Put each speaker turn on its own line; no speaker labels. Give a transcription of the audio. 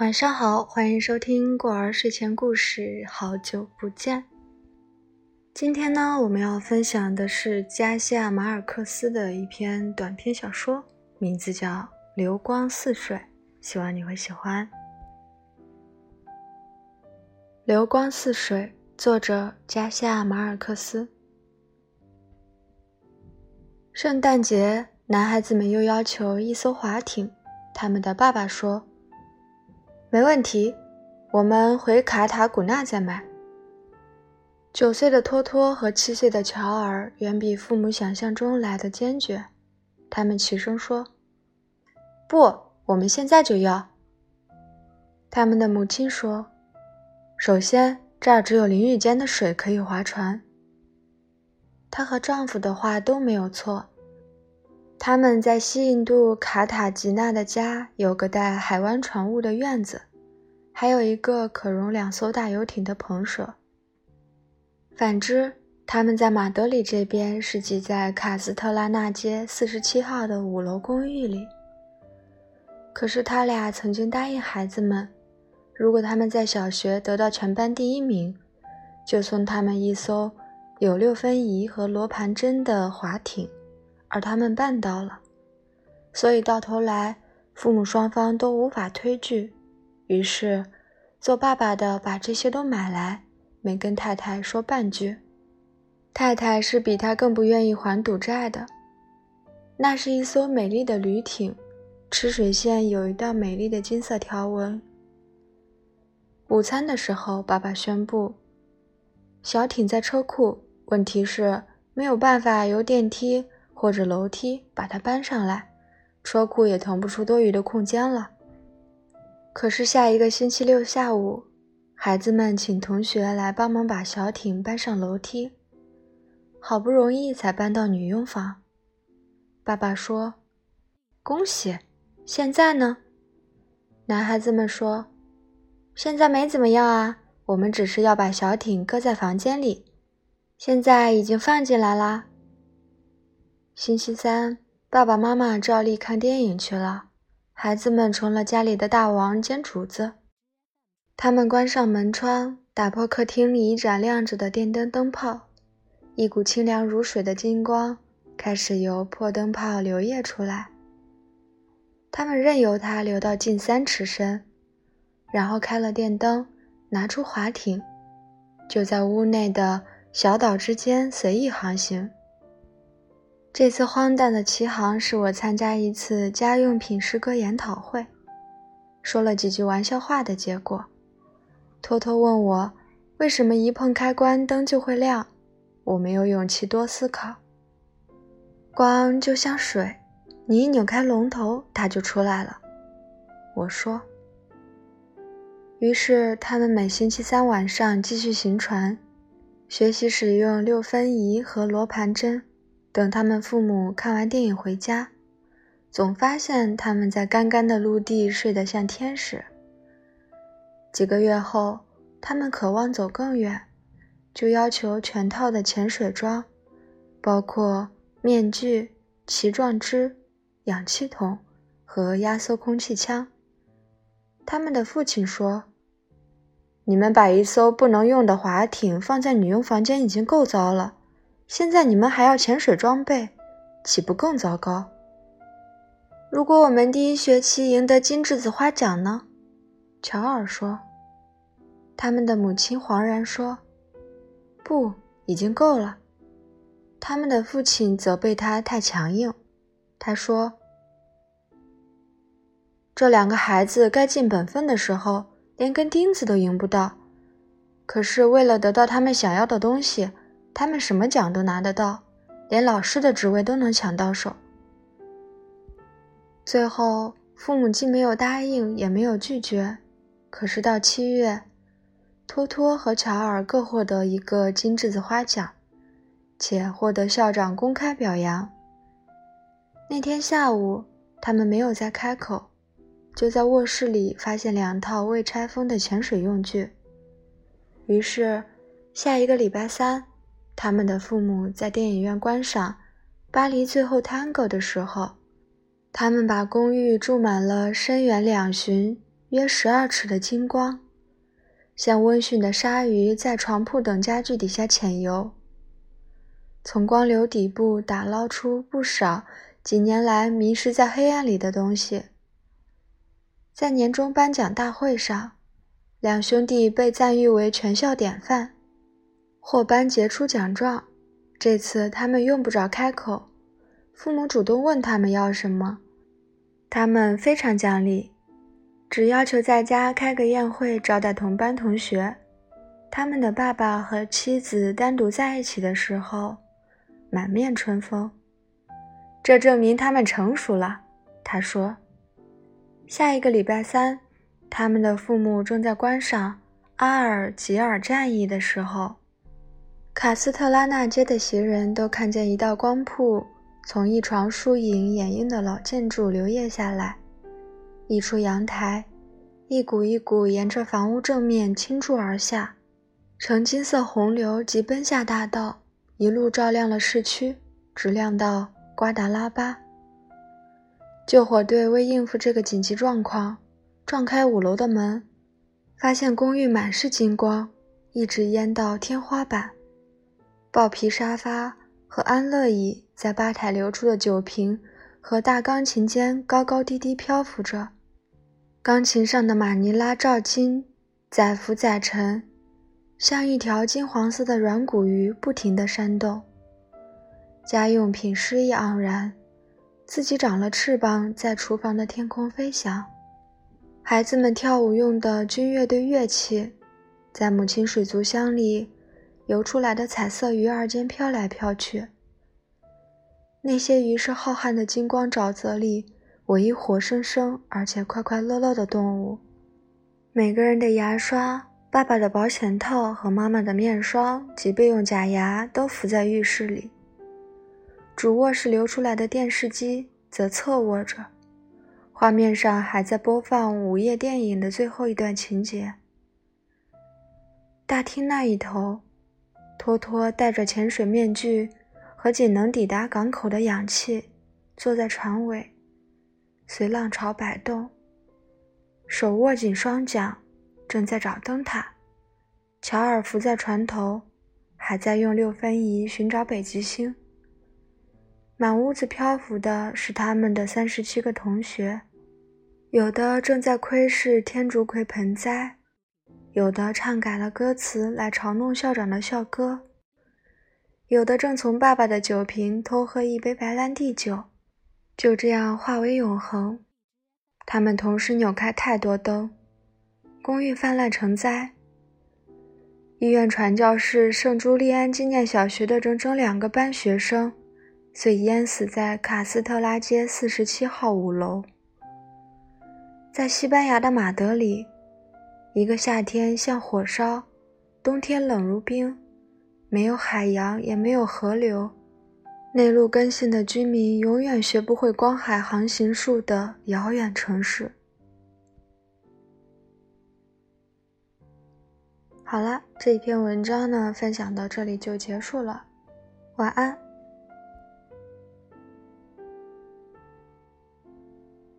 晚上好，欢迎收听过儿睡前故事。好久不见。今天呢，我们要分享的是加西亚马尔克斯的一篇短篇小说，名字叫《流光似水》，希望你会喜欢。《流光似水》，作者加西亚马尔克斯。圣诞节，男孩子们又要求一艘划艇，他们的爸爸说。没问题，我们回卡塔古纳再买。九岁的托托和七岁的乔尔远比父母想象中来的坚决，他们齐声说：“不，我们现在就要。”他们的母亲说：“首先，这儿只有淋浴间的水可以划船。”她和丈夫的话都没有错。他们在西印度卡塔吉纳的家有个带海湾船坞的院子，还有一个可容两艘大游艇的棚舍。反之，他们在马德里这边是挤在卡斯特拉纳街四十七号的五楼公寓里。可是他俩曾经答应孩子们，如果他们在小学得到全班第一名，就送他们一艘有六分仪和罗盘针的划艇。而他们办到了，所以到头来，父母双方都无法推拒。于是，做爸爸的把这些都买来，没跟太太说半句。太太是比他更不愿意还赌债的。那是一艘美丽的旅艇，吃水线有一道美丽的金色条纹。午餐的时候，爸爸宣布：“小艇在车库，问题是没有办法由电梯。”或者楼梯把它搬上来，车库也腾不出多余的空间了。可是下一个星期六下午，孩子们请同学来帮忙把小艇搬上楼梯，好不容易才搬到女佣房。爸爸说：“恭喜！”现在呢？男孩子们说：“现在没怎么样啊，我们只是要把小艇搁在房间里，现在已经放进来啦。”星期三，爸爸妈妈照例看电影去了，孩子们成了家里的大王兼主子。他们关上门窗，打破客厅里一盏亮着的电灯灯泡，一股清凉如水的金光开始由破灯泡流溢出来。他们任由它流到近三尺深，然后开了电灯，拿出滑艇，就在屋内的小岛之间随意航行。这次荒诞的奇航是我参加一次家用品诗歌研讨会，说了几句玩笑话的结果。托托问我为什么一碰开关灯就会亮，我没有勇气多思考。光就像水，你一扭开龙头，它就出来了。我说。于是他们每星期三晚上继续行船，学习使用六分仪和罗盘针。等他们父母看完电影回家，总发现他们在干干的陆地睡得像天使。几个月后，他们渴望走更远，就要求全套的潜水装，包括面具、鳍状肢、氧气筒和压缩空气枪。他们的父亲说：“你们把一艘不能用的划艇放在女佣房间已经够糟了。”现在你们还要潜水装备，岂不更糟糕？如果我们第一学期赢得金质子花奖呢？乔尔说。他们的母亲惶然说：“不，已经够了。”他们的父亲责备他太强硬。他说：“这两个孩子该尽本分的时候，连根钉子都赢不到。可是为了得到他们想要的东西。”他们什么奖都拿得到，连老师的职位都能抢到手。最后，父母既没有答应，也没有拒绝。可是到七月，托托和乔尔各获得一个金栀子花奖，且获得校长公开表扬。那天下午，他们没有再开口，就在卧室里发现两套未拆封的潜水用具。于是，下一个礼拜三。他们的父母在电影院观赏《巴黎最后探戈》的时候，他们把公寓住满了深远两旬、约十二尺的金光，像温驯的鲨鱼在床铺等家具底下潜游。从光流底部打捞出不少几年来迷失在黑暗里的东西。在年终颁奖大会上，两兄弟被赞誉为全校典范，获颁杰出奖状。这次他们用不着开口，父母主动问他们要什么，他们非常讲理，只要求在家开个宴会招待同班同学。他们的爸爸和妻子单独在一起的时候。满面春风，这证明他们成熟了。他说：“下一个礼拜三，他们的父母正在观赏阿尔及尔战役的时候，卡斯特拉纳街的行人都看见一道光瀑从一床疏影掩映的老建筑流曳下来，溢出阳台，一股一股沿着房屋正面倾注而下，呈金色洪流急奔下大道。”一路照亮了市区，直亮到瓜达拉巴。救火队为应付这个紧急状况，撞开五楼的门，发现公寓满是金光，一直淹到天花板。豹皮沙发和安乐椅在吧台流出的酒瓶和大钢琴间高高低低漂浮着，钢琴上的马尼拉照金载浮载沉。像一条金黄色的软骨鱼，不停地扇动。家用品诗意盎然，自己长了翅膀，在厨房的天空飞翔。孩子们跳舞用的军乐队乐器，在母亲水族箱里游出来的彩色鱼儿间飘来飘去。那些鱼是浩瀚的金光沼泽里唯一活生生而且快快乐乐的动物。每个人的牙刷。爸爸的保险套和妈妈的面霜及备用假牙都浮在浴室里。主卧室流出来的电视机则侧卧着，画面上还在播放午夜电影的最后一段情节。大厅那一头，托托戴着潜水面具和仅能抵达港口的氧气，坐在船尾，随浪潮摆动，手握紧双桨。正在找灯塔，乔尔伏在船头，还在用六分仪寻找北极星。满屋子漂浮的是他们的三十七个同学，有的正在窥视天竺葵盆栽，有的唱改了歌词来嘲弄校长的校歌，有的正从爸爸的酒瓶偷喝一杯白兰地酒，就这样化为永恒。他们同时扭开太多灯。公寓泛滥成灾。医院传教士圣朱利安纪念小学的整整两个班学生，遂淹死在卡斯特拉街四十七号五楼。在西班牙的马德里，一个夏天像火烧，冬天冷如冰，没有海洋也没有河流，内陆根性的居民永远学不会光海航行术的遥远城市。好了，这一篇文章呢，分享到这里就结束了。晚安。